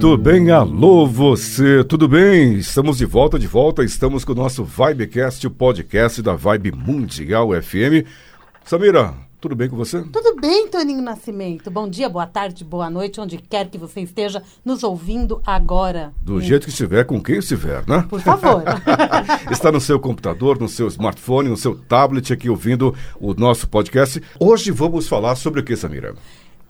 Muito bem, alô você, tudo bem? Estamos de volta, de volta, estamos com o nosso Vibecast, o podcast da Vibe Mundial FM. Samira, tudo bem com você? Tudo bem, Toninho Nascimento. Bom dia, boa tarde, boa noite, onde quer que você esteja nos ouvindo agora. Do jeito que estiver, com quem estiver, né? Por favor. Está no seu computador, no seu smartphone, no seu tablet aqui ouvindo o nosso podcast. Hoje vamos falar sobre o que, Samira?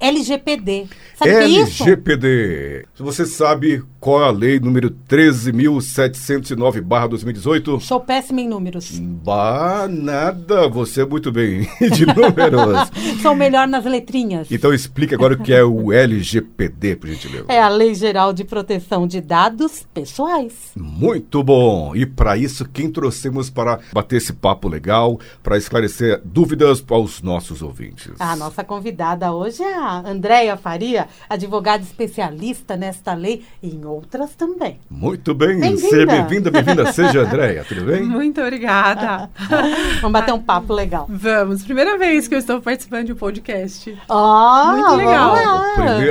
LGPD. Sabe que é isso? LGPD. Você sabe qual é a lei número 13.709/2018? Sou péssima em números. Bah, nada. Você é muito bem de números. Sou melhor nas letrinhas. Então explique agora o que é o LGPD, por gentileza. É a Lei Geral de Proteção de Dados Pessoais. Muito bom. E para isso, quem trouxemos para bater esse papo legal, para esclarecer dúvidas aos nossos ouvintes? A nossa convidada hoje é a Andréia Faria, advogada especialista nesta lei e em outras também. Muito bem. Bem-vinda. Seja bem-vinda, bem-vinda. Seja Andréia, tudo bem? Muito obrigada. Vamos bater um papo legal. Vamos, primeira vez que eu estou participando de um podcast. Ó, Muito legal.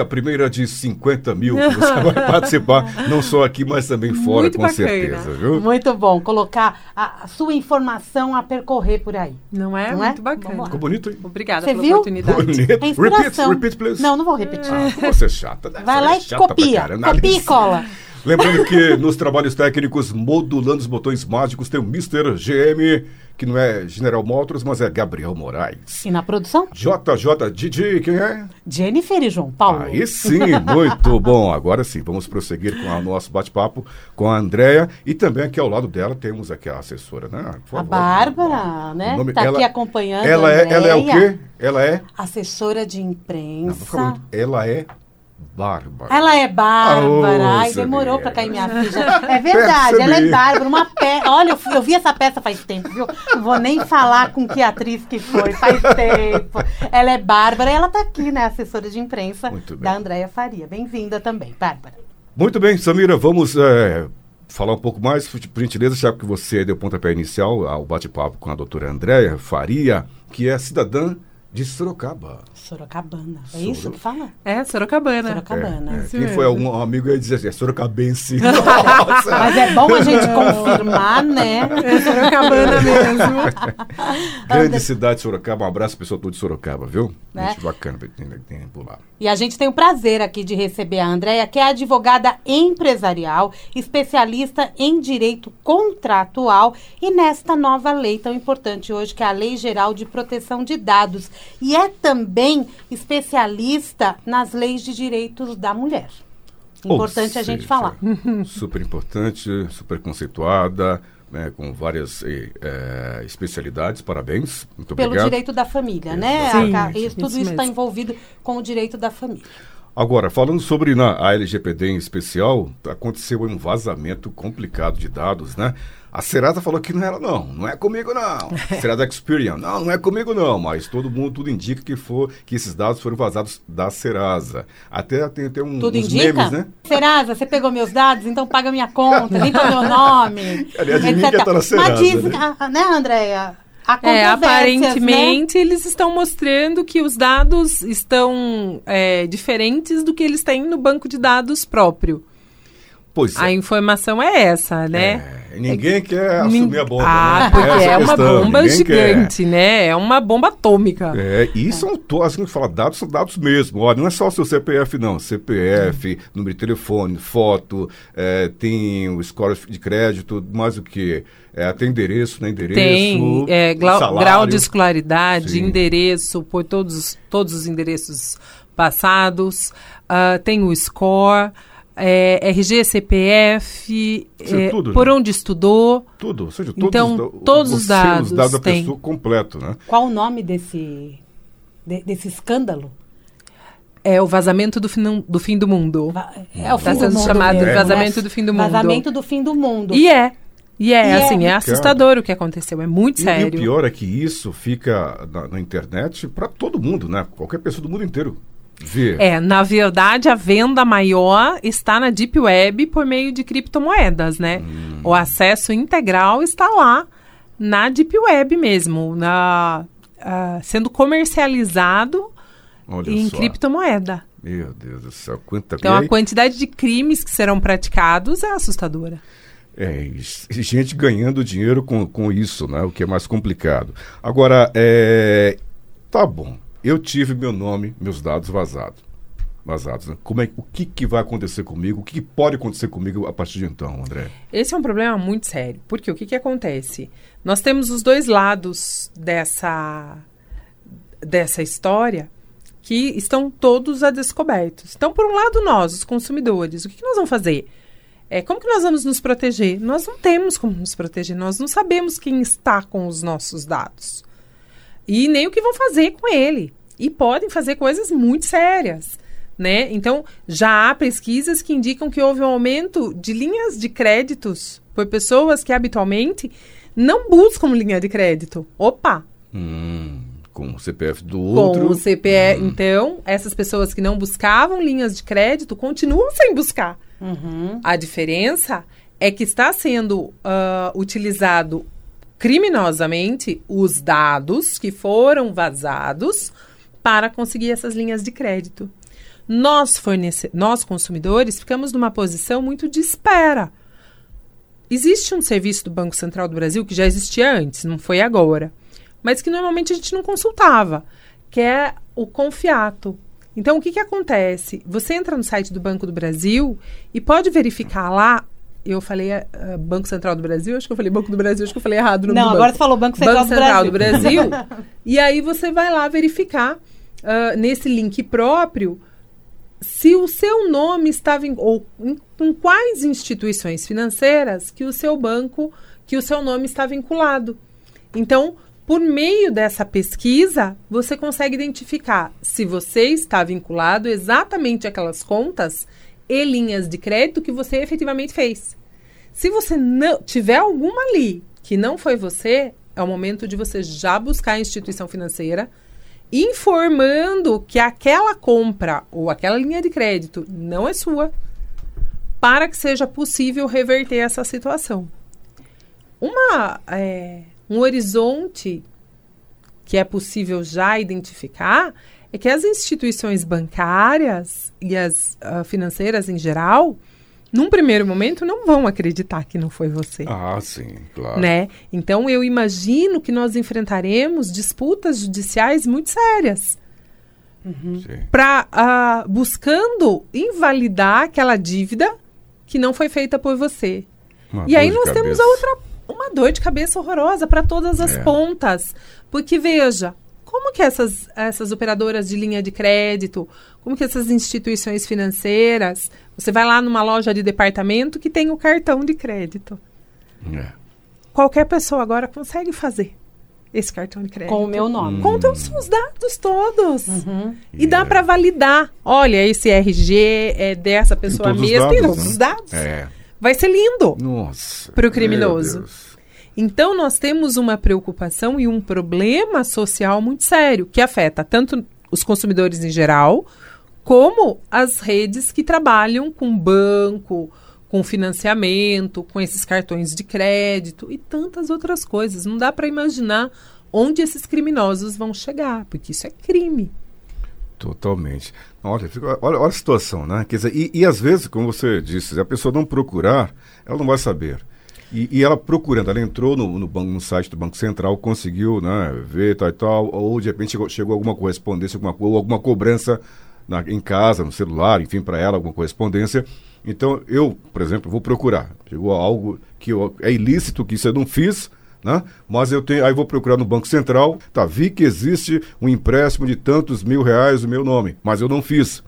a primeira de 50 mil que você vai participar, não só aqui, mas também fora, Muito com bacana. certeza, viu? Muito bom colocar a, sua informação a percorrer por aí. Não é? Não é? Muito bacana. Vamos Ficou bonito, hein? Obrigada Você pela viu? oportunidade. Bonito. É Repeat, inspiração. Repeat, please. Não, não vou repetir. Ah, você é chata. né? Vai Você lá é e copia. Copia e cola. Lembrando que nos trabalhos técnicos, modulando os botões mágicos, tem o Mr. GM, que não é General Motors, mas é Gabriel Moraes. E na produção? JJ Didi, quem é? Jennifer e João Paulo. Aí sim, muito bom. Agora sim, vamos prosseguir com o nosso bate-papo com a Andrea e também aqui ao lado dela temos aqui a assessora, né? A. Bárbara, né? Nome- Tá ela- aqui acompanhando. Ela a é, ela é o Andréia, quê? Ela é? Assessora de Não, imprensa. muito- Ela é Bárbara. Ela é Bárbara. Ah, Ai, demorou pra cair minha ficha. É verdade, ela é. Bárbara. Uma peça. Olha, eu, fui- eu vi essa peça faz tempo, viu? Não vou nem falar com que atriz que foi, faz tempo. Ela é Bárbara e ela tá aqui, né? Assessora de imprensa da Andréia Faria. Bem-vinda também, Bárbara. Muito bem, Samira, vamos é, falar um pouco mais, por por gentileza, já que você deu pontapé inicial ao bate-papo com a doutora Andréia Faria, que é cidadã de Sorocaba. Sorocabana. É Soro- isso que fala? É, Sorocabana. Sorocabana. É, é. Quem mesmo. foi algum amigo ia dizer assim, é sorocabense. Nossa! Mas é bom a gente confirmar, né? É Sorocabana mesmo. Grande cidade de Sorocaba, um abraço pessoal todo de Sorocaba, viu? Né? Gente bacana, tem, tem por lá. E a gente tem o prazer aqui de receber a Andréia, que é advogada empresarial, especialista em direito contratual e nesta nova lei tão importante hoje, que é a Lei Geral de Proteção de Dados. E é também especialista nas leis de direitos da mulher. Importante Ou a gente seja, falar. Super importante, super conceituada, né, com várias eh, especialidades. Parabéns. Muito Pelo obrigado. direito da família, né? Sim, A- isso- isso tudo isso está envolvido com o direito da família. Agora, falando sobre na, a LGPD em especial, aconteceu um vazamento complicado de dados, né? A Serasa falou que não era, não, não é comigo não. Serasa Experian, não, não é comigo não, mas todo mundo, tudo indica que, for, que esses dados foram vazados da Serasa. Até tem, tem um, Tudo uns indica? memes, né? Serasa, você pegou meus dados, então paga minha conta, limpa meu nome. Aliás, de mim etc. que tá na Serasa, Mas diz, né? ah, né, Andréia? É, né? aparentemente eles estão mostrando que os dados estão é, diferentes do que eles têm no banco de dados próprio. Pois A é. informação é essa, né? É, ninguém quer Nin- assumir a bomba, Ah, né? porque é a uma questão, bomba ninguém quer. gigante, né? É uma bomba atômica. É, e são todos, assim que fala dados, são dados mesmo. Olha, não é só o seu CPF, não. CPF, número de telefone, foto, é, tem o score de crédito, mais o que? É, tem endereço, né? Endereço. Tem é, grau de escolaridade, Sim. endereço, põe todos, os- todos os endereços passados, ah, tem o score, é, RG, CPF, é, tudo, por né? onde estudou. Tudo, ou seja, todos, Então, os, todos os você, dados os dados da tem. pessoa completo, né? Qual o nome desse, de- desse escândalo? É o vazamento do fim do, fim do mundo. Va- É o Tá fim do sendo mundo chamado mesmo, vazamento do fim do mundo. Vazamento do fim do mundo. E é. E é, E é assim, é, assustador o que aconteceu, é muito E- sério. E, o pior é que isso fica na, na internet para todo mundo, né? Qualquer pessoa do mundo inteiro vê. É, na verdade, a venda maior está na Deep Web por meio de criptomoedas, né? Hum. O acesso integral está lá na Deep Web mesmo, na, ah, sendo comercializado Olha em só. criptomoeda. Meu Deus do céu, quanta Então, a quantidade de crimes que serão praticados é assustadora. É, gente ganhando dinheiro com, com isso, né? O que é mais complicado. Agora, é, tá bom. Eu tive meu nome, meus dados vazados. Vazados, né? Como é, o que, que vai acontecer comigo? O que, que pode acontecer comigo a partir de então, André? Esse é um problema muito sério. Porque o que, que acontece? Nós temos os dois lados dessa, dessa história que estão todos a descobertos. Então, por um lado, nós, os consumidores, o que, que nós vamos fazer? É, como que nós vamos nos proteger? Nós não temos como nos proteger, nós não sabemos quem está com os nossos dados. E nem o que vão fazer com ele. E podem fazer coisas muito sérias. Né? Então, já há pesquisas que indicam que houve um aumento de linhas de créditos por pessoas que habitualmente não buscam linha de crédito. Opa! Hum, com o CPF do Com outro. o CPE. Então, essas pessoas que não buscavam linhas de crédito continuam sem buscar. Uhum. A diferença é que está sendo ah, utilizado criminosamente os dados que foram vazados para conseguir essas linhas de crédito. Nós, fornece nós consumidores, ficamos numa posição muito de espera. Existe um serviço do Banco Central do Brasil que já existia antes, não foi agora, mas que normalmente a gente não consultava, que é o Confiato. Então, o que, que acontece? Você entra no site do Banco do Brasil e pode verificar lá. Eu falei ah, Banco Central do Brasil, acho que eu falei Banco do Brasil, acho que eu falei errado o nome Não, do agora banco. você falou Banco Central, Banco do, Central do Brasil. Brasil. e aí você vai lá verificar ah, nesse link próprio se o seu nome estava em, ou em, com quais instituições financeiras que o seu banco, que o seu nome está vinculado. Então, por meio dessa pesquisa, você consegue identificar se você está vinculado exatamente àquelas contas e linhas de crédito que você efetivamente fez. Se você não tiver alguma ali que não foi você, é o momento de você já buscar a instituição financeira informando que aquela compra ou aquela linha de crédito não é sua, para que seja possível reverter essa situação. Uma, é, um horizonte que é possível já identificar é que as instituições bancárias e as ah, financeiras em geral, num primeiro momento, não vão acreditar que não foi você Ah, sim, claro. né? Então eu imagino que nós enfrentaremos disputas judiciais muito sérias Sim. para buscando invalidar aquela dívida que não foi feita por você. Uma e aí nós temos cabeça. a outra uma dor de cabeça horrorosa para todas as É. pontas, porque veja como que essas, essas operadoras de linha de crédito, como que essas instituições financeiras, você vai lá numa loja de departamento que tem o cartão de crédito. É. Qualquer pessoa agora consegue fazer esse cartão de crédito. Com o meu nome. Com os seus dados todos. Uhum. E dá para validar. Olha, esse RG é dessa pessoa mesmo. Tem dados, todos né? os dados. É. Vai ser lindo. Nossa. Pro meu criminoso. Então, nós temos uma preocupação e um problema social muito sério que afeta tanto os consumidores em geral, como as redes que trabalham com banco, com financiamento, com esses cartões de crédito e tantas outras coisas. Não dá para imaginar onde esses criminosos vão chegar, porque isso é crime. Totalmente. Olha, olha, olha a situação, né? Quer dizer, e, e às vezes, como você disse, se a pessoa não procurar, ela não vai saber. E, e ela procurando, ela entrou no, no, banco, no site do Banco Central, conseguiu né, ver tal e tal, ou de repente chegou, chegou alguma correspondência, alguma, ou alguma cobrança na- em casa, no celular, enfim, para ela, alguma correspondência. Então, eu, por exemplo, vou procurar. Chegou algo que eu- é ilícito, que isso eu não fiz, né? Mas eu tenho, aí vou procurar no Banco Central, tá, vi que existe um empréstimo de tantos mil reais no meu nome, mas eu não fiz.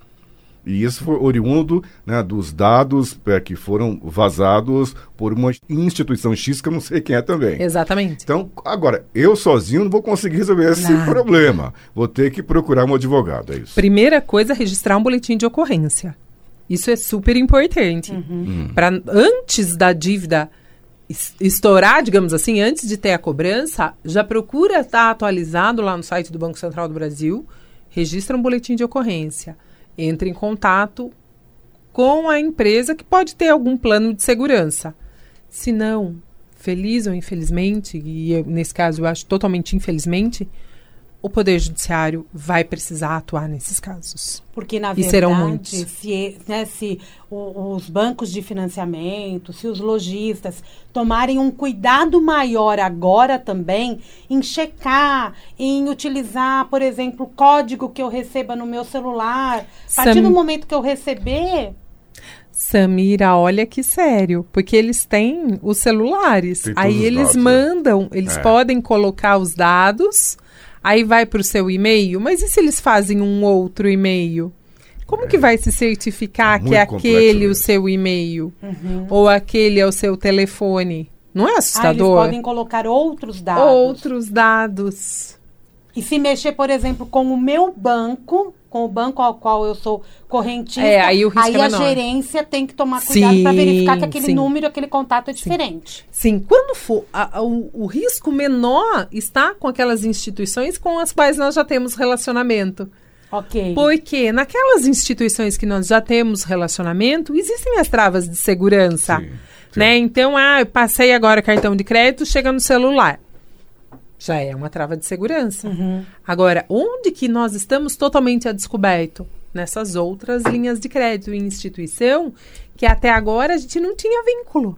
E isso foi oriundo né, dos dados é, que foram vazados por uma instituição X que eu não sei quem é também. Exatamente. Então, agora, eu sozinho não vou conseguir resolver esse Nada. problema. Vou ter que procurar um advogado, é isso. Primeira coisa, registrar um boletim de ocorrência. Isso é super importante. Hum. Para antes da dívida estourar, digamos assim, antes de ter a cobrança, já procura estar atualizado lá no site do Banco Central do Brasil, registra um boletim de ocorrência, entre em contato com a empresa que pode ter algum plano de segurança. Se não, feliz ou infelizmente, e eu, nesse caso eu acho totalmente infelizmente, o Poder Judiciário vai precisar atuar nesses casos. Porque, na e verdade, serão muitos. se, né, se o, os bancos de financiamento, se os lojistas tomarem um cuidado maior agora também em checar, em utilizar, por exemplo, o código que eu receba no meu celular, a partir Sam- do momento que eu receber, Samira, olha que sério, porque eles têm os celulares. Aí eles dados, né? mandam, eles É. podem colocar os dados, aí vai para o seu e-mail. Mas e se eles fazem um outro e-mail? Como que vai se certificar É que é aquele o mesmo. seu e-mail? Ou aquele é o seu telefone? Não é ah, eles assustador? podem colocar outros dados. Outros dados. E se mexer, por exemplo, com o meu banco, com o banco ao qual eu sou correntista, É, aí o risco é a menor. gerência tem que tomar cuidado para verificar que aquele sim. número, aquele contato é diferente. Sim, quando for a- a- o, o risco menor está com aquelas instituições com as quais nós já temos relacionamento. Ok. Porque naquelas instituições que nós já temos relacionamento, existem as travas de segurança. Sim, sim. Né? Então, ah, eu passei agora cartão de crédito, chega no celular. Já é uma trava de segurança. Agora, onde que nós estamos totalmente a descoberto? Nessas outras linhas de crédito em instituição que até agora a gente não tinha vínculo.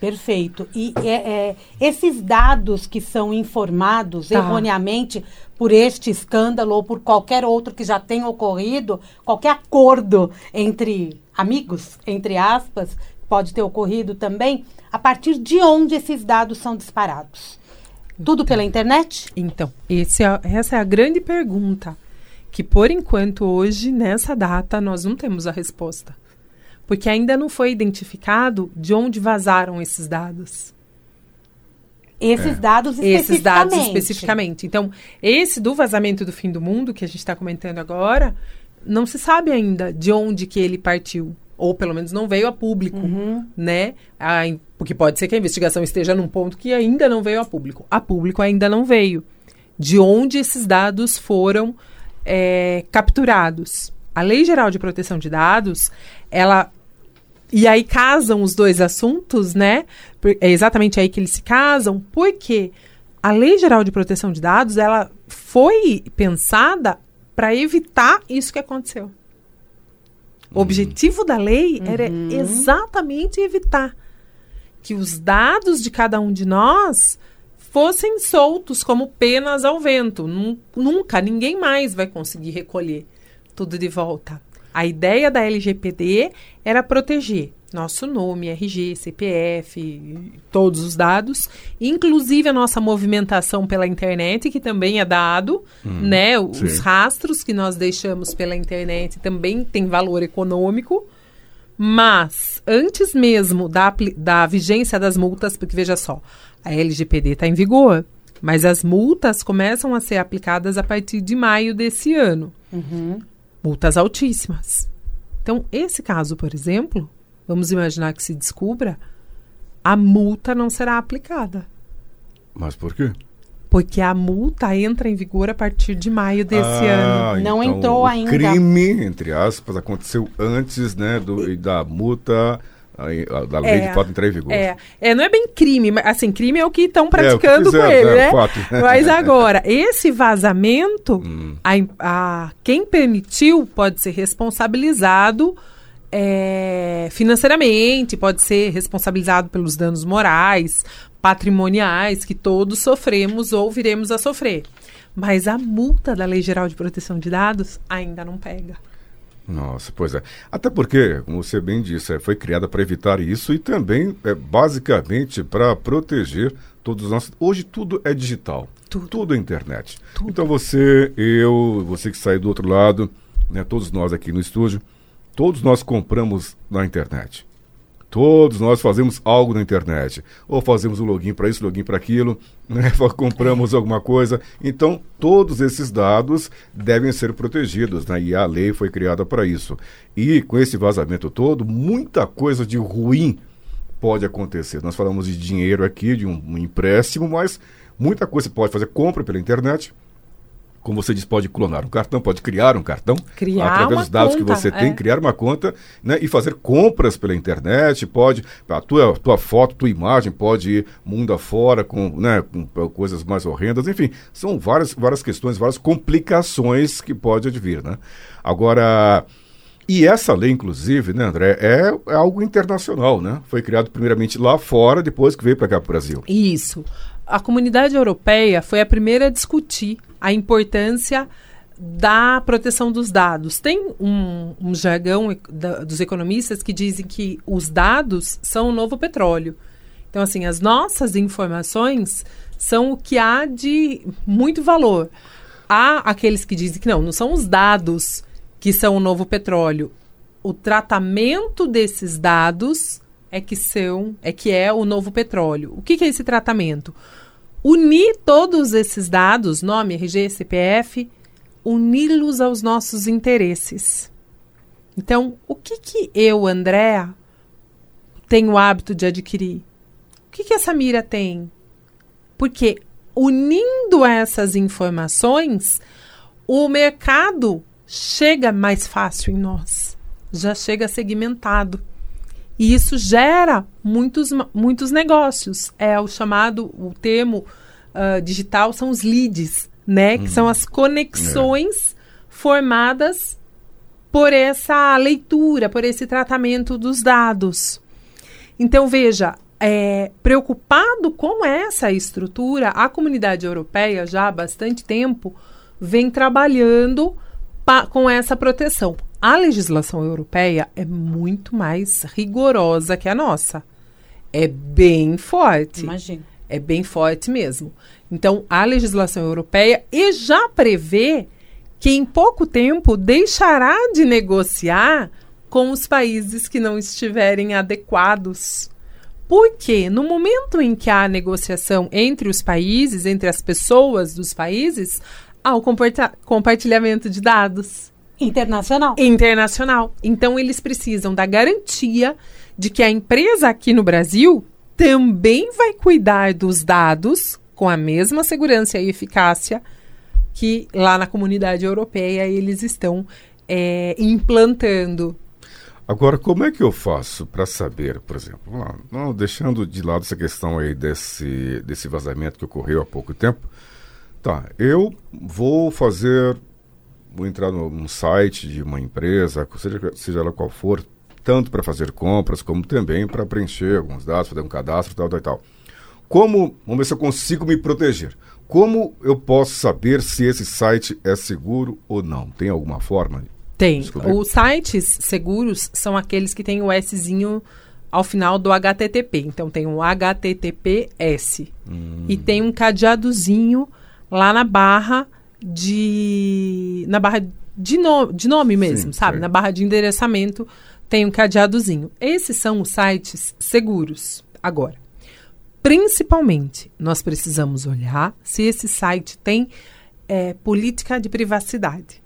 Perfeito. E é, é, esses dados que são informados Tá. erroneamente por este escândalo ou por qualquer outro que já tenha ocorrido, qualquer acordo entre amigos, entre aspas, pode ter ocorrido também, a partir de onde esses dados são disparados? Tudo pela internet? Então, esse é- essa é a grande pergunta. Que por enquanto, hoje, nessa data, nós não temos a resposta. Porque ainda não foi identificado de onde vazaram esses dados. Esses dados especificamente. Esses dados especificamente. Então, esse do vazamento do fim do mundo, que a gente está comentando agora, não se sabe ainda de onde que ele partiu. Ou pelo menos não veio a público, né? A porque pode ser que a investigação esteja num ponto que ainda não veio a público. A público ainda não veio. De onde esses dados foram é, capturados. A Lei Geral de Proteção de Dados, ela e aí casam os dois assuntos, né? É exatamente aí que eles se casam, porque a Lei Geral de Proteção de Dados, ela foi pensada para evitar isso que aconteceu. O objetivo da lei era exatamente evitar que os dados de cada um de nós fossem soltos como penas ao vento. Nun- Nunca, ninguém mais vai conseguir recolher tudo de volta. A ideia da LGPD era proteger nosso nome, RG, CPF, todos os dados, inclusive a nossa movimentação pela internet, que também é dado, né? Os sim. rastros que nós deixamos pela internet também tem valor econômico. Mas, antes mesmo da, da vigência das multas, porque veja só, a LGPD está em vigor, mas as multas começam a ser aplicadas a partir de maio desse ano. Multas altíssimas. Então, esse caso, por exemplo, vamos imaginar que se descubra, a multa não será aplicada. Mas por quê? Porque a multa entra em vigor a partir de maio desse ano. Ah, Não então entrou o ainda. crime, entre aspas, aconteceu antes né, do, e da multa, da lei É, de fato entrar em vigor. É, é, não é bem crime, mas assim, crime é o que estão É, o que praticando fizeram, com ele, é, né? fato. Mas agora, esse vazamento, Hum. a, a- quem permitiu pode ser responsabilizado é, financeiramente, pode ser responsabilizado pelos danos morais, patrimoniais, que todos sofremos ou viremos a sofrer. Mas a multa da Lei Geral de Proteção de Dados ainda não pega. Nossa, pois é. Até porque, como você bem disse, é, foi criada para evitar isso e também, é, basicamente, para proteger todos os nossos. Hoje tudo é digital. Tudo. é internet. Então você, eu, você que sai do outro lado, né, todos nós aqui no estúdio, todos nós compramos na internet. Todos nós fazemos algo na internet. Ou fazemos um login para isso, login para aquilo, né? compramos alguma coisa. Então, todos esses dados devem ser protegidos, né? E a lei foi criada para isso. E com esse vazamento todo, muita coisa de ruim pode acontecer? Nós falamos de dinheiro aqui, de um, empréstimo, mas muita coisa você pode fazer compra pela internet. Como você diz, pode clonar um cartão, pode criar um cartão Criar através uma dos dados conta, que você tem, é. criar uma conta né, e fazer compras pela internet. Pode, a tua, tua foto, tua imagem pode ir mundo afora com, né, com coisas mais horrendas. Enfim, são várias, várias questões, várias complicações que pode advir. Né? Agora, e essa lei, inclusive, né, André, é, é algo internacional, né? Foi criado primeiramente lá fora, depois que veio para cá para o Brasil. Isso. A comunidade europeia foi a primeira a discutir a importância da proteção dos dados. Tem um, um jargão da- dos economistas que dizem que os dados são o novo petróleo. Então, assim, as nossas informações são o que há de muito valor. Há aqueles que dizem que não, não são os dados que são o novo petróleo. O tratamento desses dados é que são, é que é o novo petróleo. O que, que é esse tratamento? Unir todos esses dados, nome, RG, CPF, uni-los aos nossos interesses. Então, o que que eu, Andréa, tenho o hábito de adquirir? O que que a Samira tem? Porque unindo essas informações, o mercado chega mais fácil em nós. Já chega segmentado. E isso gera muitos, muitos negócios. É o chamado, o termo ah, digital são os leads, né? Que são as conexões formadas por essa leitura, por esse tratamento dos dados. Então, veja, é, preocupado com essa estrutura, a comunidade europeia já há bastante tempo vem trabalhando com essa proteção. A legislação europeia é muito mais rigorosa que a nossa. É bem forte. Imagina. É bem forte mesmo. Então, a legislação europeia e já prevê que em pouco tempo deixará de negociar com os países que não estiverem adequados. Porque no momento em que há negociação entre os países, entre as pessoas dos países, há o compartilhamento de dados Internacional. internacional. Então, eles precisam da garantia de que a empresa aqui no Brasil também vai cuidar dos dados com a mesma segurança e eficácia que lá na comunidade europeia eles estão é, implantando. Agora, como é que eu faço para saber, por exemplo, não, deixando de lado essa questão aí desse, desse vazamento que ocorreu há pouco tempo, tá, eu vou fazer, vou entrar num site de uma empresa, seja, seja ela qual for, tanto para fazer compras, como também para preencher alguns dados, fazer um cadastro, tal, tal, tal. Como, vamos ver se eu consigo me proteger. Como eu posso saber se esse site é seguro ou não? Tem alguma forma? Tem. Os sites seguros são aqueles que têm o Szinho ao final do HTTP. Então tem um HTTPS. E tem um cadeadozinho lá na barra de. Na barra de, no, de nome mesmo, Sim, sabe? Na barra de endereçamento tem um cadeadozinho. Esses são os sites seguros. Agora, principalmente, nós precisamos olhar se esse site tem eh, política de privacidade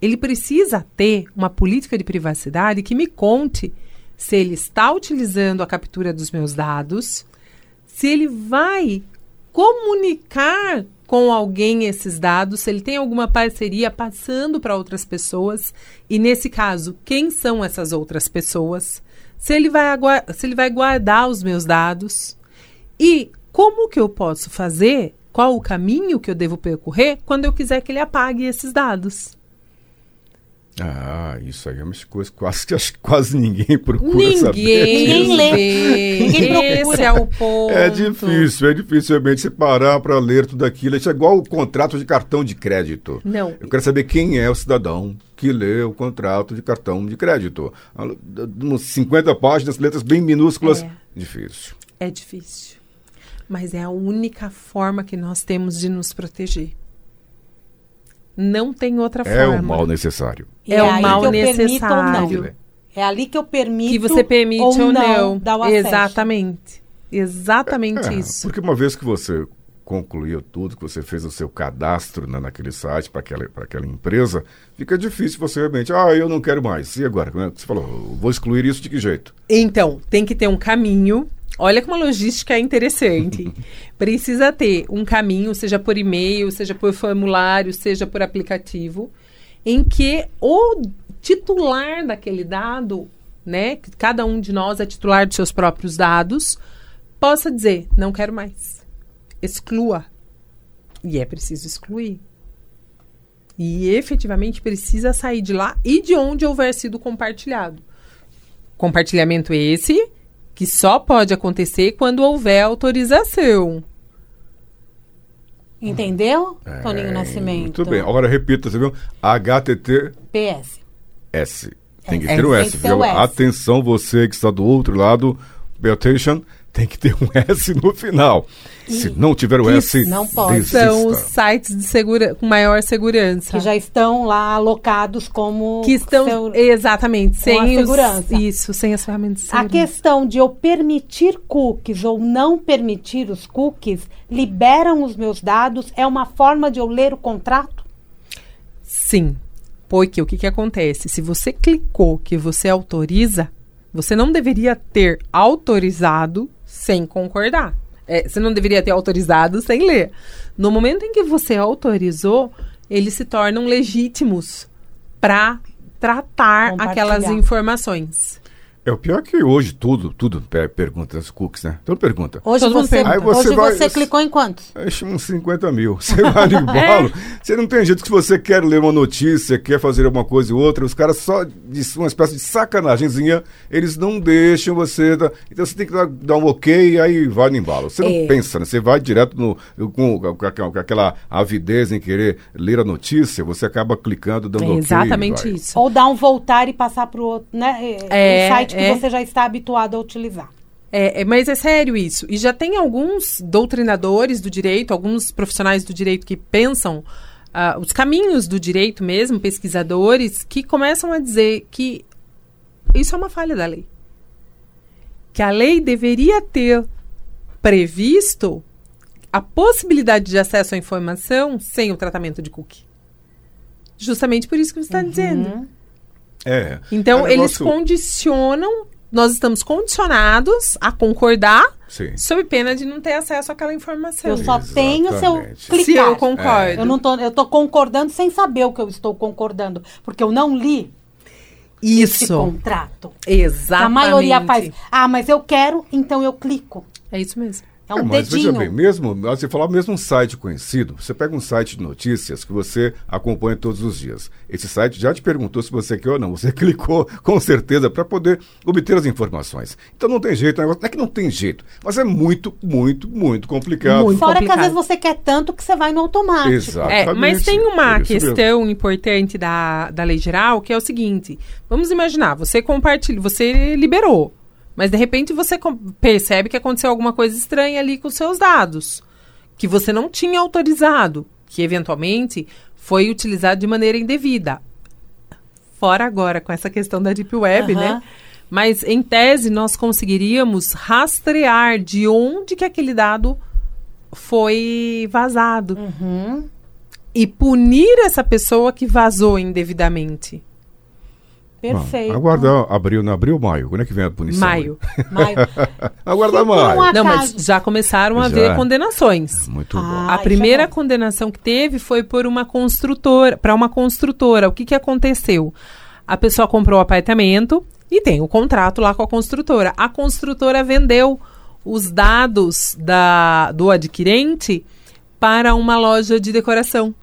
ele precisa ter uma política de privacidade que me conte se ele está utilizando a captura dos meus dados, se ele vai comunicar com alguém esses dados, se ele tem alguma parceria passando para outras pessoas, e nesse caso, quem são essas outras pessoas, se ele vai, se ele vai guardar os meus dados e como que eu posso fazer, qual o caminho que eu devo percorrer quando eu quiser que ele apague esses dados. Ah, isso aí é uma coisa quase que acho que quase ninguém procura saber. Ninguém, Ninguém lê. Ninguém procura. Esse é o ponto. É difícil, é difícil realmente você parar para ler tudo aquilo. Isso é igual o contrato de cartão de crédito. Não. Eu quero saber quem é o cidadão que lê o contrato de cartão de crédito. Uns 50 páginas, letras bem minúsculas. É. Difícil. É difícil. Mas é a única forma que nós temos de nos proteger. Não tem outra É forma. o mal necessário. É o aí mal ou não. necessário. É ali que eu permito Que você permite ou, não. dar o acesso. Exatamente. Exatamente É, isso. Porque uma vez que você concluiu tudo, que você fez o seu cadastro na, naquele site para aquela, aquela empresa, fica difícil você realmente, ah, eu não quero mais. E agora? Como é que Você falou, vou excluir isso de que jeito? Então, tem que ter um caminho. Olha como a logística é interessante. Precisa ter um caminho, seja por e-mail, seja por formulário, seja por aplicativo, em que o titular daquele dado, né, que cada um de nós é titular dos seus próprios dados, possa dizer: não quero mais. Exclua. E é preciso excluir. E efetivamente precisa sair de lá e de onde houver sido compartilhado. Compartilhamento esse que só pode acontecer quando houver autorização. Entendeu, Toninho É, Nascimento? Muito bem. Agora repita, você viu? HTTS. PS. S. Tem que É, ter tem S, que ter viu? o S. Atenção, você que está do outro lado, pay attention, tem que ter um S no final. Se não tiver o S, não pode. desista. São os sites de segura com maior segurança. Que já estão lá alocados como. Que estão seu- exatamente sem a os- segurança. isso, sem as ferramentas de A segurança. questão de eu permitir cookies ou não permitir os cookies liberam os meus dados é uma forma de eu ler o contrato? Sim. Porque o que, que acontece? Se você clicou que você autoriza, você não deveria ter autorizado sem concordar. É, você não deveria ter autorizado sem ler. No momento em que você autorizou, eles se tornam legítimos para tratar aquelas informações. É o pior que hoje tudo, tudo pe- pergunta as cookies, né? Então pergunta. Hoje Todo você, pergunta. Aí você hoje vai- você clicou em quantos? Acho uns 50 mil. Você vai no embalo, você não tem jeito que se você quer ler uma notícia, quer fazer alguma coisa ou outra, os caras só de uma espécie de sacanagemzinha, eles não deixam você. dar- então você tem que dar, dar um ok e aí vai no embalo. Você É. não pensa, né? Você vai direto no, com, com aquela- com aquela avidez em querer ler a notícia, você acaba clicando, dando É ok. e exatamente isso. Ou dar um voltar e passar para o outro, né? É, o site que é. você já está habituado a utilizar. É, é, mas é sério isso. E já tem alguns doutrinadores do direito, alguns profissionais do direito que pensam ah, os caminhos do direito mesmo, pesquisadores, que começam a dizer que isso é uma falha da lei. Que a lei deveria ter previsto a possibilidade de acesso à informação sem o tratamento de cookie. Justamente por isso que você está dizendo. É. Então, É um eles negócio- condicionam, nós estamos condicionados a concordar Sim. sob pena de não ter acesso àquela informação. Eu só tenho se eu Exatamente. clicar. Se eu concordo. Eu não tô, eu tô concordando sem saber o que eu estou concordando, porque eu não li esse Isso. contrato. Exatamente. A maioria faz, ah, mas eu quero, então eu clico. É isso mesmo. É um mas dedinho. veja bem, mesmo, você falar mesmo um site conhecido, você pega um site de notícias que você acompanha todos os dias. Esse site já te perguntou se você quer ou não. Você clicou com certeza para poder obter as informações. Então não tem jeito, o negócio- não é que não tem jeito, mas é muito, muito, muito complicado. Muito. Fora que às complicado. vezes você quer tanto que você vai no automático. Exato. É, mas Exatamente. tem uma É isso mesmo. questão importante da, da lei geral que é o seguinte: vamos imaginar, você compartilha, você liberou, mas de repente você percebe que aconteceu alguma coisa estranha ali com os seus dados, que você não tinha autorizado, que eventualmente foi utilizado de maneira indevida. Fora agora com essa questão da Deep Web, Aham. né? Mas em tese nós conseguiríamos rastrear de onde que aquele dado foi vazado Uhum. e punir essa pessoa que vazou indevidamente. Perfeito. Bom, aguardar abril, não abril, maio. Quando é que vem a punição? Maio. Maio. Aguardar maio. um acaso- Não, mas já começaram a Já. haver condenações. Muito Ah. bom. A primeira é bom. condenação que teve foi por uma construtora, para uma construtora. O que que aconteceu? A pessoa comprou o apartamento e tem o contrato lá com a construtora. A construtora vendeu os dados da, do adquirente para uma loja de decoração.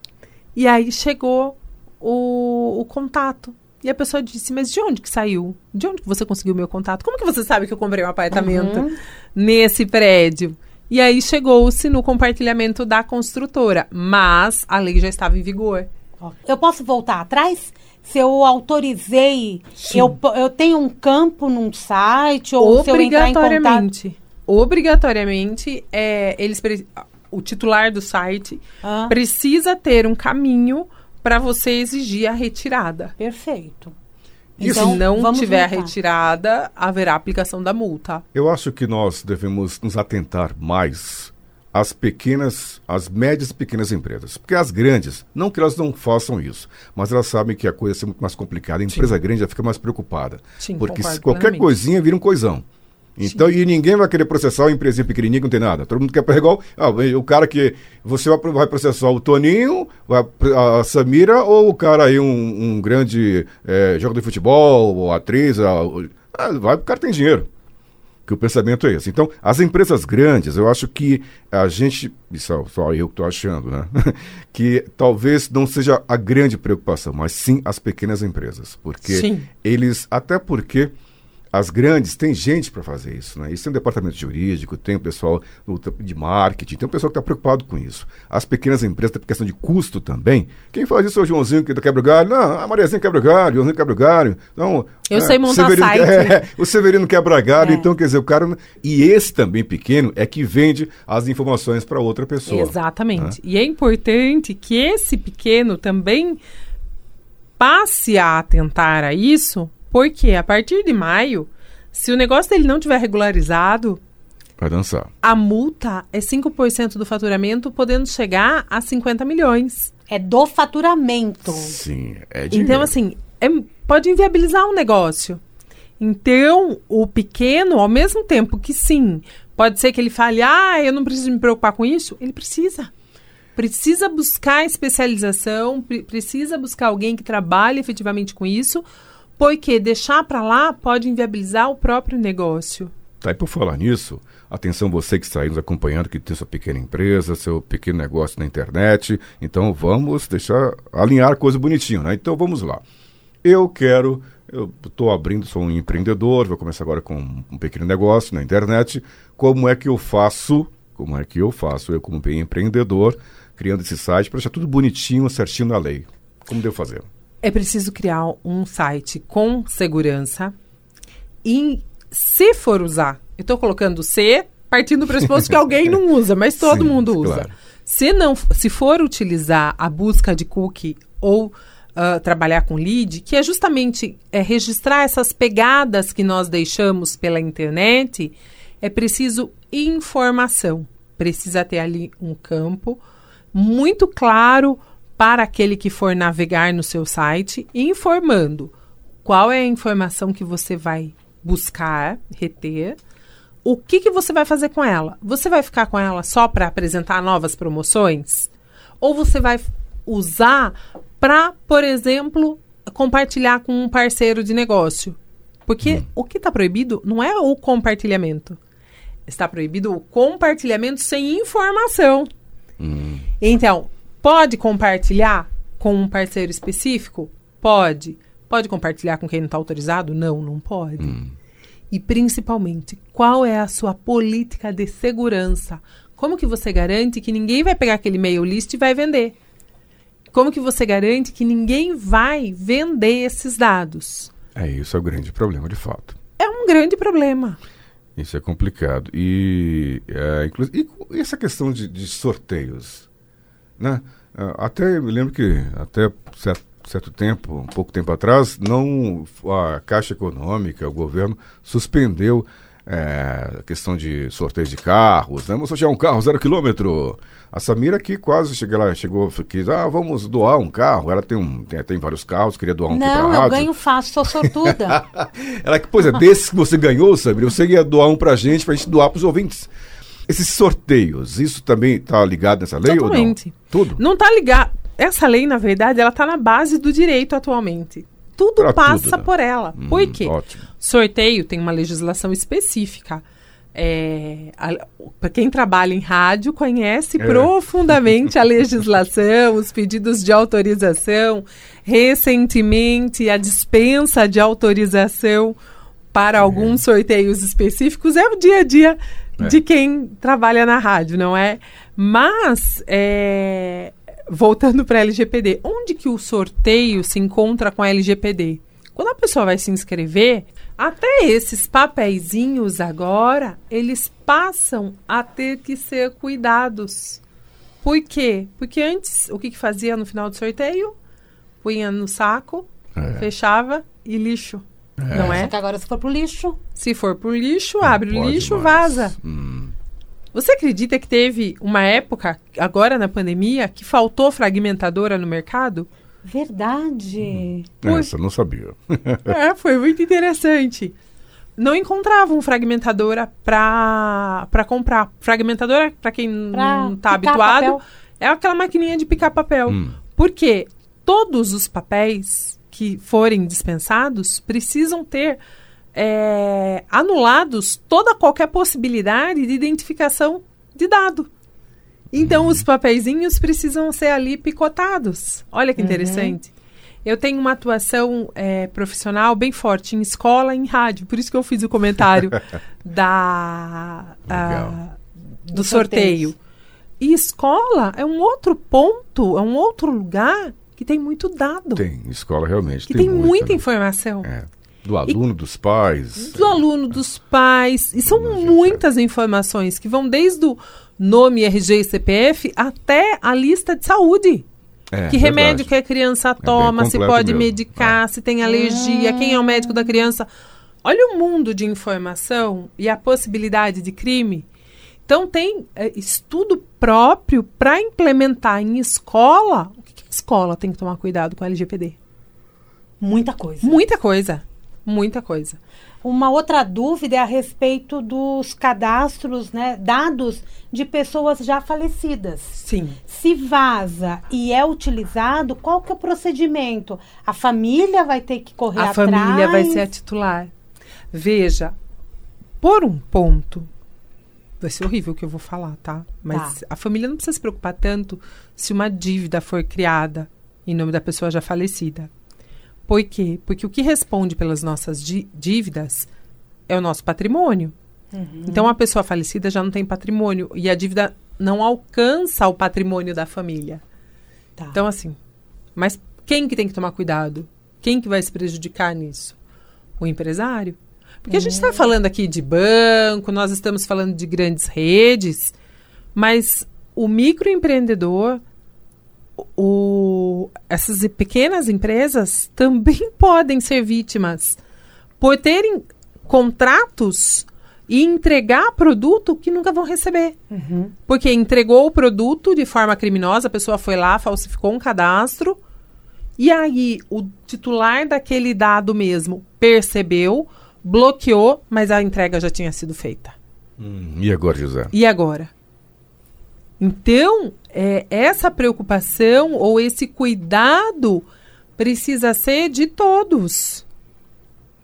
E aí chegou o, o contato. E a pessoa disse, mas de onde que saiu? De onde que você conseguiu o meu contato? Como que você sabe que eu comprei um apartamento Uhum. nesse prédio? E aí chegou-se no compartilhamento da construtora, mas a lei já estava em vigor. Eu posso voltar atrás? Se eu autorizei, Sim. eu, eu tenho um campo num site, ou se eu entrar em contato. Obrigatoriamente. Obrigatoriamente, é, eles o titular do site Ah, precisa ter um caminho para você exigir a retirada. perfeito. E Então, se não vamos tiver a voltar. retirada, haverá aplicação da multa. Eu acho que nós devemos nos atentar mais as pequenas, as médias e pequenas empresas. Porque as grandes, não que elas não façam isso, mas elas sabem que a coisa é muito mais complicada. A empresa Sim. grande já fica mais preocupada. Sim, porque se qualquer coisinha vira um coisão. Então, Sim. e ninguém vai querer processar uma empresa pequenininha que não tem nada. Todo mundo quer pegar igual. Ah, o cara que. Você vai, processar o Toninho, vai, a Samira, ou o cara aí, um, um grande é, jogador de futebol, ou atriz. A, ah, vai, o cara tem dinheiro que o pensamento é esse. Então, as empresas grandes, eu acho que a gente, isso só eu que estou achando, né? que talvez não seja a grande preocupação, mas sim as pequenas empresas. Porque sim. eles, até porque as grandes têm gente para fazer isso, né? Isso tem um departamento jurídico, tem o pessoal de marketing, tem um pessoal que está preocupado com isso. As pequenas empresas têm questão de custo também. Quem faz isso é o Joãozinho que quebra o galho. Não, a Mariazinha quebra o galho, o Joãozinho quebra o galho. Então, Eu é, sei montar Severino, site. É, o Severino quebra galho, é. então quer dizer, o cara... E esse também pequeno é que vende as informações para outra pessoa. Exatamente. Né? E é importante que esse pequeno também passe a atentar a isso porque a partir de maio, se o negócio dele não tiver regularizado, vai dançar. A multa é 5% do faturamento, podendo chegar a 50 milhões. É do faturamento. Sim, é dinheiro. Então, assim, é, pode inviabilizar um negócio. Então, o pequeno, ao mesmo tempo que sim, pode ser que ele fale, ah, eu não preciso me preocupar com isso, ele precisa. Precisa buscar especialização, precisa buscar alguém que trabalhe efetivamente com isso, porque deixar para lá pode inviabilizar o próprio negócio. Tá, e por falar nisso, atenção você que está aí nos acompanhando, que tem sua pequena empresa, seu pequeno negócio na internet. Então vamos deixar alinhar a coisa bonitinho, né? Então vamos lá. Eu quero, eu estou abrindo, sou um empreendedor, vou começar agora com um pequeno negócio na internet. Como é que eu faço? Como é que eu faço? Eu, como empreendedor, criando esse site para deixar tudo bonitinho, certinho na lei. Como devo fazer? É preciso criar um site com segurança e se for usar, eu estou colocando C partindo do pressuposto que alguém não usa, mas todo Sim, mundo usa. Claro. Se não, se for utilizar a busca de cookie ou uh, trabalhar com lead, que é justamente é, registrar essas pegadas que nós deixamos pela internet, é preciso informação. Precisa ter ali um campo muito claro para aquele que for navegar no seu site, informando qual é a informação que você vai buscar, reter, o que, que você vai fazer com ela? Você vai ficar com ela só para apresentar novas promoções? Ou você vai usar para, por exemplo, compartilhar com um parceiro de negócio? Porque hum. o que está proibido não é o compartilhamento. Está proibido o compartilhamento sem informação. Hum. Então, Pode compartilhar com um parceiro específico? Pode. Pode compartilhar com quem não está autorizado? Não, não pode. Hum. E principalmente, qual é a sua política de segurança? Como que você garante que ninguém vai pegar aquele mail list e vai vender? Como que você garante que ninguém vai vender esses dados? É isso é o grande problema, de fato. É um grande problema. Isso é complicado. E, é, e, e essa questão de, de sorteios? Né? Ah, até me lembro que até certo, certo tempo, um pouco tempo atrás, não a Caixa Econômica, o governo suspendeu é, a questão de sorteio de carros, né? Vamos sortear um carro zero quilômetro. A Samira aqui quase chegou, ela chegou, quis, ah, vamos doar um carro. Ela tem, um, tem, tem vários carros, queria doar um Não, eu ganho fácil, sou sortuda. ela que, pois é, desses que você ganhou, Samira, você ia doar um pra gente, pra gente doar pros ouvintes. Esses sorteios, isso também está ligado nessa lei Totalmente. ou não? Tudo? Não está ligado. Essa lei, na verdade, ela está na base do direito atualmente. Tudo pra passa tudo, né? por ela. Hum, por quê? Ótimo. Sorteio tem uma legislação específica. É, para quem trabalha em rádio conhece é. profundamente a legislação, os pedidos de autorização, recentemente a dispensa de autorização para é. alguns sorteios específicos é o dia a dia é. de quem trabalha na rádio, não é? Mas, é, voltando para a LGPD, onde que o sorteio se encontra com a LGPD? Quando a pessoa vai se inscrever, até esses papeizinhos agora, eles passam a ter que ser cuidados. Por quê? Porque antes, o que, que fazia no final do sorteio? Punha no saco, é. fechava e lixo. É. Não é? Só que agora se for pro lixo. Se for pro lixo, abre o lixo, mais. vaza. Hum. Você acredita que teve uma época, agora na pandemia, que faltou fragmentadora no mercado? Verdade. Por- Essa eu não sabia. É, foi muito interessante. Não encontravam fragmentadora para para comprar. Fragmentadora, para quem Pra não está habituado, papel. é aquela maquininha de picar papel. Hum. Porque todos os papéis que forem dispensados precisam ter é, anulados toda qualquer possibilidade de identificação de dado. Então, os papeizinhos precisam ser ali picotados. Olha que interessante. Eu tenho uma atuação é, profissional bem forte em escola e em rádio. Por isso que eu fiz o comentário da, ah, do Dos sorteio. sorteios. E escola é um outro ponto, é um outro lugar que tem muito dado. Tem, escola realmente. que tem, muita né? informação. É. Do aluno, dos pais. Do aluno, dos pais. E são muitas informações que vão desde o nome, RG e CPF até a lista de saúde. É, que verdade. remédio que a criança toma, se pode mesmo. medicar, se tem alergia, quem é o médico da criança. Olha o mundo de informação e a possibilidade de crime. Então, tem é, estudo próprio para implementar em escola. A escola tem que tomar cuidado com a LGPD? Muita coisa. Muita coisa. Muita coisa. Uma outra dúvida é a respeito dos cadastros, né, dados de pessoas já falecidas. Sim. Se vaza e é utilizado, qual que é o procedimento? A família vai ter que correr a atrás? família vai ser a titular. Veja, por um ponto, vai ser horrível o que eu vou falar, tá? Mas Tá. a família não precisa se preocupar tanto se uma dívida for criada em nome da pessoa já falecida. Por quê? Porque o que responde pelas nossas dí- dívidas é o nosso patrimônio. Então a pessoa falecida já não tem patrimônio e a dívida não alcança o patrimônio da família. Tá. Então, assim, mas quem que tem que tomar cuidado? Quem que vai se prejudicar nisso? O empresário? Porque a gente está falando aqui de banco, nós estamos falando de grandes redes, mas o microempreendedor, o, essas pequenas empresas também podem ser vítimas por terem contratos e entregar produto que nunca vão receber. Porque entregou o produto de forma criminosa, a pessoa foi lá, falsificou um cadastro, e aí o titular daquele dado mesmo percebeu, bloqueou, mas a entrega já tinha sido feita. Hum, e agora, José? E agora? Então, é, essa preocupação ou esse cuidado precisa ser de todos.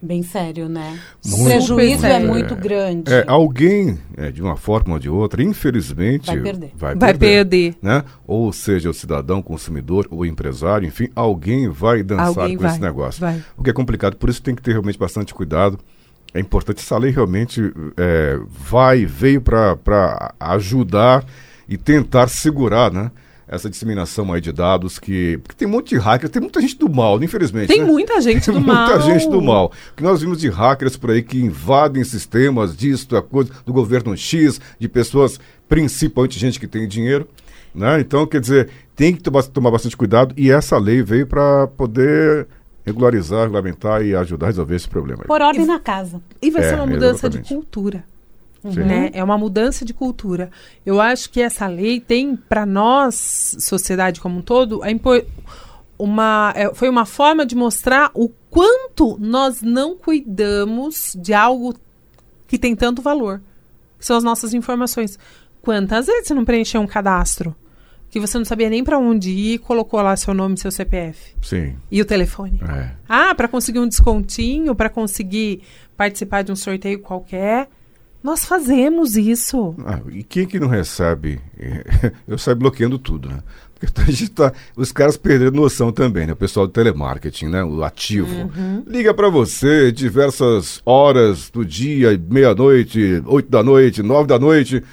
Bem sério, né? o Muito prejuízo é muito grande. É, alguém, é, de uma forma ou de outra, infelizmente, Vai perder. Vai Vai perder. né? Ou seja, o cidadão, consumidor ou empresário, enfim, alguém vai dançar Alguém com vai, esse negócio. vai. O que é complicado, por isso tem que ter realmente bastante cuidado. É importante, essa lei realmente é, vai, veio para ajudar e tentar segurar, né? Essa disseminação aí de dados que. Porque tem um monte de hacker, tem muita gente do mal, infelizmente. Tem né? muita gente do Tem mal. Muita gente do mal. Que nós vimos de hackers por aí que invadem sistemas disso, da coisa, do governo X, de pessoas, principalmente gente que tem dinheiro. Né? Então, quer dizer, tem que tomar, tomar bastante cuidado e essa lei veio para poder regularizar, regulamentar e ajudar a resolver esse problema. aí. Por ordem na casa. E vai É, ser uma mudança de exatamente. cultura. Sim. Né? É uma mudança de cultura. Eu acho que essa lei tem, para nós, sociedade como um todo, a impor- uma, é, foi uma forma de mostrar o quanto nós não cuidamos de algo que tem tanto valor, que são as nossas informações. Quantas vezes você não preencheu um cadastro que você não sabia nem para onde ir e colocou lá seu nome e seu CPF Sim. e o telefone? É. Ah, para conseguir um descontinho, para conseguir participar de um sorteio qualquer. Nós fazemos isso. Ah, e quem que não recebe? Eu saio bloqueando tudo, né? Porque a gente tá, os caras perderam noção também, né? O pessoal do telemarketing, né? O ativo. Uhum. Liga para você diversas horas do dia, meia-noite, oito da noite, nove da noite,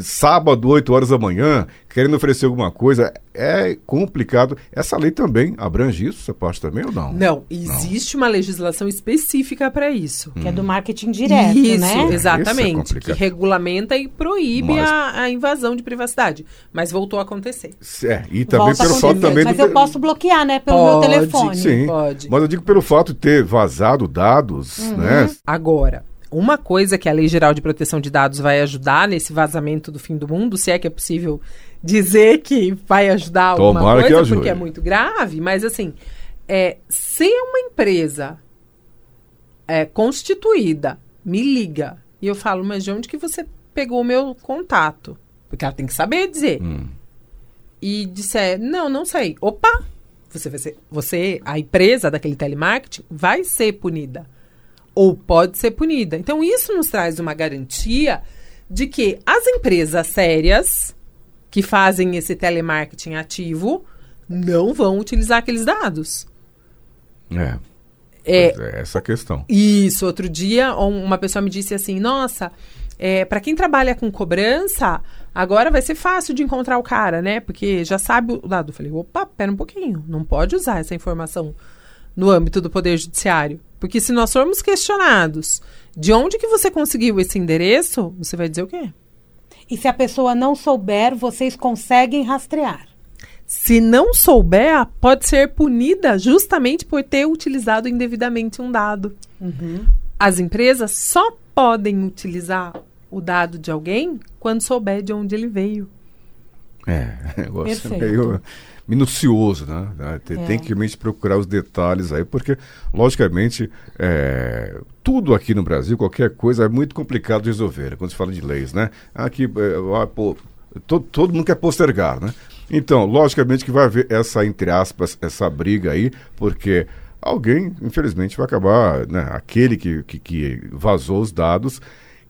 sábado, oito horas da manhã, querendo oferecer alguma coisa. É complicado. Essa lei também abrange isso, essa parte também ou não? Não, existe uma legislação específica para isso. Que é do marketing direto, isso, né? Isso é exatamente. que regulamenta e proíbe Mas- a, a invasão de privacidade. Mas voltou a acontecer. É, e também Volta pelo fato também Mas do eu posso bloquear, né? Pelo meu telefone. Sim, Pode. mas eu digo pelo fato de ter vazado dados, Uhum. né? Agora, uma coisa que a Lei Geral de Proteção de Dados vai ajudar nesse vazamento do fim do mundo, se é que é possível dizer que vai ajudar alguma Tomara que coisa, ajude. porque é muito grave, mas assim, é, se uma empresa é, constituída me liga e eu falo, mas de onde que você pegou o meu contato? Porque ela tem que saber dizer. Hum. E disser, não, não sei. Opa! Você ser, você, a empresa daquele telemarketing, vai ser punida. Ou pode ser punida. Então, isso nos traz uma garantia de que as empresas sérias que fazem esse telemarketing ativo não vão utilizar aqueles dados. É. É, é, essa a questão. isso, outro dia um- uma pessoa me disse assim, nossa, é, para quem trabalha com cobrança, agora vai ser fácil de encontrar o cara, né? Porque já sabe o dado. Eu falei, opa, pera um pouquinho, não pode usar essa informação no âmbito do Poder Judiciário. Porque se nós formos questionados de onde que você conseguiu esse endereço, você vai dizer o quê? E se a pessoa não souber, vocês conseguem rastrear. Se não souber, pode ser punida justamente por ter utilizado indevidamente um dado. As empresas só podem utilizar o dado de alguém quando souber de onde ele veio. É, negócio Perfeito. meio minucioso, né? né? Tem, É. tem que realmente procurar os detalhes aí, porque, logicamente, é, tudo aqui no Brasil, qualquer coisa, é muito complicado de resolver, quando se fala de leis, né? Aqui, é, ah, pô, todo, todo mundo quer postergar, né? Então, logicamente que vai haver essa, entre aspas, essa briga aí, porque alguém, infelizmente, vai acabar, né? Aquele que, que, que vazou os dados,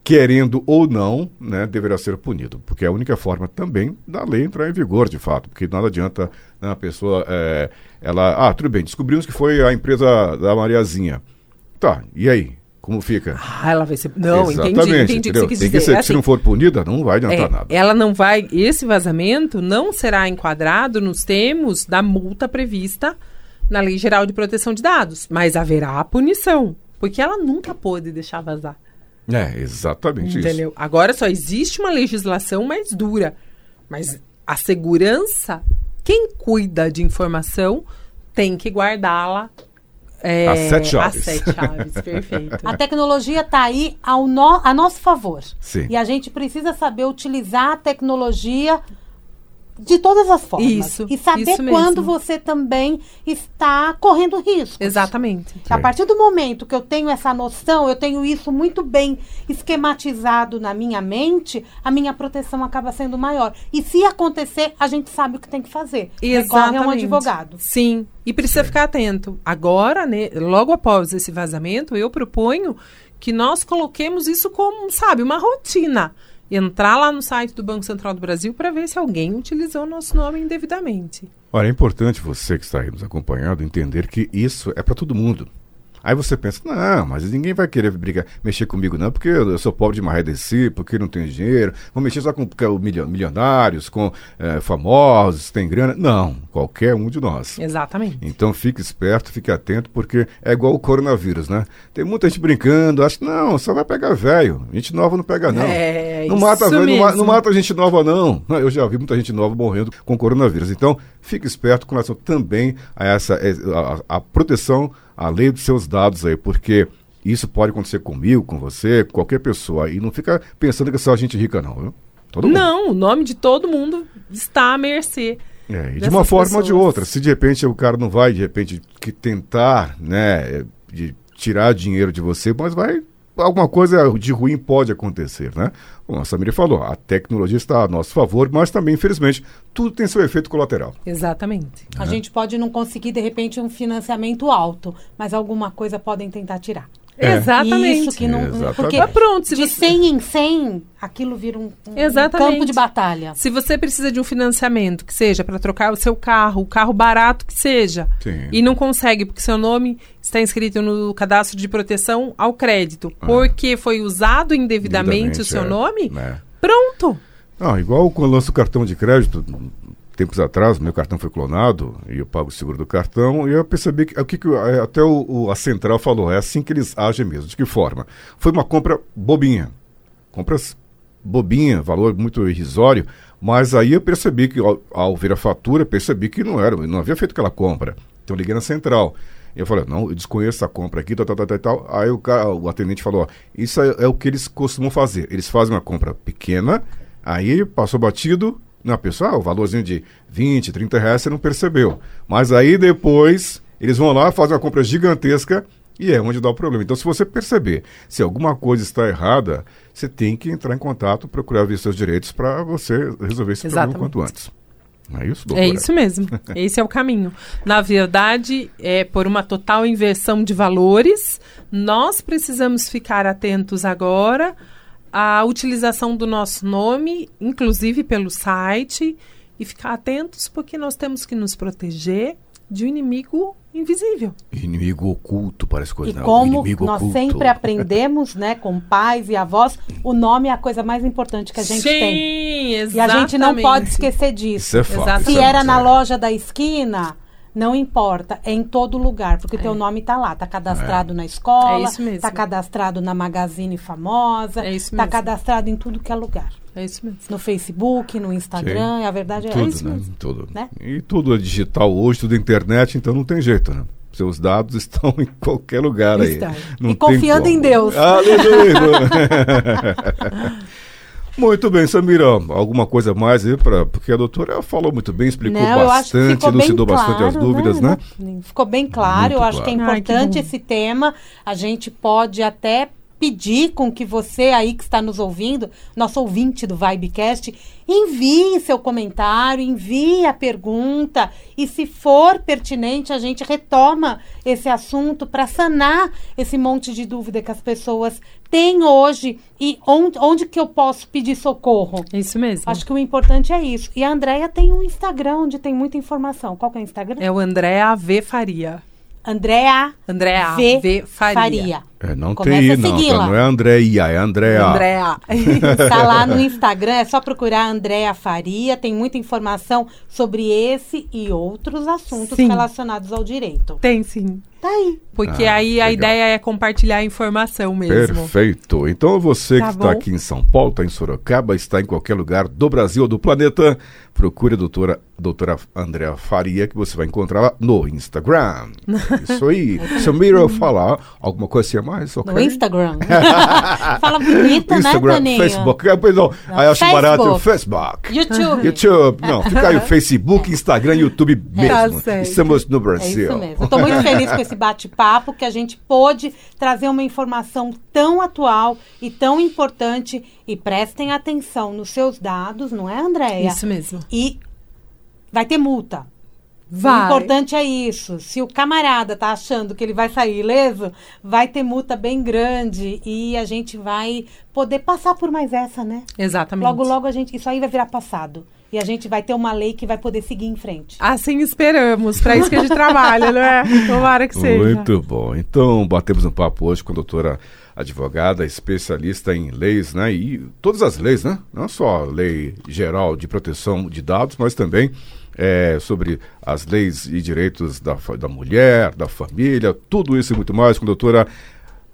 querendo ou não, né, deverá ser punido, porque é a única forma também da lei entrar em vigor, de fato, porque nada adianta né, a pessoa, é, ela, ah, tudo bem, descobrimos que foi a empresa da Mariazinha, tá, e aí, como fica? Ah, ela vai ser. Não, entendi, Exatamente, entendi que entendeu? você quis dizer. que ser, É se assim, não for punida, não vai adiantar é, nada. ela não vai. Esse vazamento não será enquadrado nos termos da multa prevista na Lei Geral de Proteção de Dados, mas haverá punição, porque ela nunca pôde deixar vazar. É, exatamente isso. Entendeu? Agora só existe uma legislação mais dura. Mas a segurança, quem cuida de informação tem que guardá-la. é, Às sete às chaves. sete chaves, perfeito. A tecnologia está aí ao no- a nosso favor. Sim. E a gente precisa saber utilizar a tecnologia de todas as formas. Isso, E saber isso mesmo. quando você também está correndo risco. Exatamente. A partir do momento que eu tenho essa noção, eu tenho isso muito bem esquematizado na minha mente, a minha proteção acaba sendo maior. E se acontecer, a gente sabe o que tem que fazer. Recorre a um advogado. Sim, e precisa ficar atento. Agora, né, logo após esse vazamento, eu proponho que nós coloquemos isso como, sabe, uma rotina. Entrar lá no site do Banco Central do Brasil para ver se alguém utilizou o nosso nome indevidamente. Olha, é importante você que está aí nos acompanhando entender que isso é para todo mundo. Aí você pensa, não, mas ninguém vai querer brigar, mexer comigo não, porque eu sou pobre de marredeci, porque não tenho dinheiro, vou mexer só com com milio- milionários, com eh, famosos, tem grana. Não, qualquer um de nós. Exatamente. Então fique esperto, fique atento, porque é igual o coronavírus, né? Tem muita gente brincando, acha que não, só vai pegar velho. Gente nova não pega, não. É, não mata isso velho, não, não mata gente nova, não. Eu já vi muita gente nova morrendo com coronavírus. Então, fique esperto com relação também a essa eh, a- a proteção, a lei dos seus dados aí, porque isso pode acontecer comigo, com você, qualquer pessoa. E não fica pensando que é só gente rica, não, viu? Todo mundo. Não, o nome de todo mundo está à mercê. É, e de uma forma ou de pessoas. outra. Se de repente o cara não vai, de repente, que tentar, né, de tirar dinheiro de você, mas vai. Alguma coisa de ruim pode acontecer, né? Como a Samira falou, a tecnologia está a nosso favor, mas também, infelizmente, tudo tem seu efeito colateral. Exatamente. A gente pode não conseguir, de repente, um financiamento alto, mas alguma coisa podem tentar tirar. É. Exatamente. Isso que não. Exatamente. Porque Mas pronto, se de você- 100 em 100, aquilo vira um, um Exatamente. campo de batalha. Se você precisa de um financiamento, que seja para trocar o seu carro, o carro barato que seja, Sim. e não consegue porque seu nome está inscrito no cadastro de proteção ao crédito, porque foi usado indevidamente, o seu é, nome, né? pronto. Não, igual quando eu lanço o cartão de crédito, tempos atrás, meu cartão foi clonado e eu pago o seguro do cartão e eu percebi que, o que, que eh, até o, o- a central falou, é assim que eles agem mesmo. De que forma? Foi uma compra bobinha. Compras bobinha, valor muito irrisório, mas aí eu percebi que ao, ao ver a fatura, percebi que não era, não havia feito aquela compra. Então eu liguei na central. E eu falei, não, eu desconheço essa compra aqui, tal, tal, tal, tal. Aí o, cara, o atendente falou, isso é, é o que eles costumam fazer. Eles fazem uma compra pequena, aí passou batido, na pessoa, o valorzinho de 20, 30 reais você não percebeu. Mas aí depois eles vão lá, fazem uma compra gigantesca e é onde dá o problema. Então, se você perceber se alguma coisa está errada, você tem que entrar em contato, procurar ver seus direitos para você resolver esse Exatamente. problema quanto antes. Não é isso, doutora? É isso mesmo. Esse é o caminho. Na verdade, é por uma total inversão de valores, nós precisamos ficar atentos agora à utilização do nosso nome, inclusive pelo site, e ficar atentos porque nós temos que nos proteger de um inimigo invisível. Inimigo oculto, parece coisa E não. como Inimigo nós oculto. sempre aprendemos, né, com pais e avós, o nome é a coisa mais importante que a gente Sim, tem. exatamente. E a gente não pode esquecer disso. Isso é fato. Se é era na loja da esquina, não importa, é em todo lugar, porque teu nome tá lá, tá cadastrado na escola, É isso mesmo. tá cadastrado na Magazine famosa, É isso tá mesmo. cadastrado em tudo que é lugar. É isso mesmo. No Facebook, no Instagram, a verdade é Tudo, isso né? mesmo. Tudo. né? E tudo é digital hoje, tudo é internet, então não tem jeito, né? Seus dados estão em qualquer lugar aí. Não E confiando como. em Deus. Aleluia! muito bem, Samira. Alguma coisa mais aí? Pra, porque a doutora falou muito bem, explicou Não, bastante, elucidou bastante as claro, dúvidas, né? Ficou bem claro. Muito eu acho que é claro. Ai, que importante esse tema. A gente pode até pedir com que você aí que está nos ouvindo, nosso ouvinte do Vibecast, envie seu comentário, envie a pergunta e se for pertinente, a gente retoma esse assunto para sanar esse monte de dúvida que as pessoas têm hoje e onde, onde que eu posso pedir socorro. Isso mesmo. Acho que o importante é isso. E a Andrea tem um Instagram onde tem muita informação. Qual que é o Instagram? É o Andréa V. Faria. Andrea Andréa V. V. Faria. Faria. É, não Começa tem a I, não. segui-la. tá? Não é Andréia, é Andréa. Andréa. Tá lá no Instagram, é só procurar Andrea Faria. Tem muita informação sobre esse e outros assuntos Sim. relacionados ao direito. Tem sim. Tá aí. Porque Ah, aí a legal. ideia é compartilhar a informação mesmo. Perfeito. Então você Tá que está aqui em São Paulo, está em Sorocaba, está em qualquer lugar do Brasil ou do planeta, procure a doutora, doutora Andréa Faria, que você vai encontrar lá no Instagram. Isso aí. Samira, falar alguma coisa a mais? ok? No Instagram. Fala bonito, né, Instagram, Toninho? Facebook. Ah, Perdão, Não, aí eu acho Facebook. barato. Facebook. YouTube. YouTube. Não, fica aí o Facebook, Instagram, YouTube Tá mesmo. certo. Estamos no É Brasil. isso mesmo. Eu tô muito feliz com esse bate-papo, que a gente pôde trazer uma informação tão atual e tão importante. E prestem atenção nos seus dados, não é, Andréia? Isso mesmo. E vai ter multa. O Vai. importante é isso. Se o camarada tá achando que ele vai sair ileso, vai ter multa bem grande e a gente vai poder passar por mais essa, né? Exatamente. Logo, logo a gente, isso aí vai virar passado. E a gente vai ter uma lei que vai poder seguir em frente. Assim esperamos. Para isso que a gente trabalha, não é? Tomara que seja. Muito bom. Então, batemos um papo hoje com a doutora advogada, especialista em leis, né? E todas as leis, né? Não só a lei geral de proteção de dados, mas também é, sobre as leis e direitos da, da mulher, da família, tudo isso e muito mais com a doutora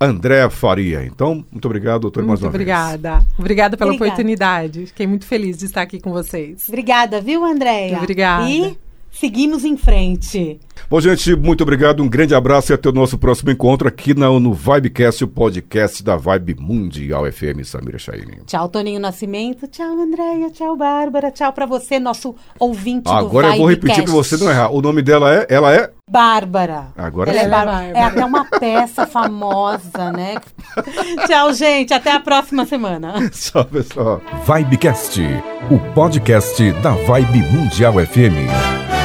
Andréa Faria. Então, muito obrigado, doutora, mais Muito uma vez. obrigada. Obrigada pela Obrigada. oportunidade. Fiquei muito feliz de estar aqui com vocês. Obrigada, viu, Andréia? Obrigada. E seguimos em frente. Bom, gente, muito obrigado, um grande abraço e até o nosso próximo encontro aqui na, no Vibecast, o podcast da Vibe Mundial FM, Samira Chaine. Tchau, Toninho Nascimento. Tchau, Andréia. Tchau, Bárbara. Tchau pra você, nosso ouvinte do Agora eu vou repetir pra você não errar. O nome dela é, ela é Bárbara. Agora Ela é, sim. Bárbara. Bárbara. é até uma peça famosa, né? Tchau, gente. Até a próxima semana. Tchau, pessoal. Vibecast, o podcast da Vibe Mundial FM.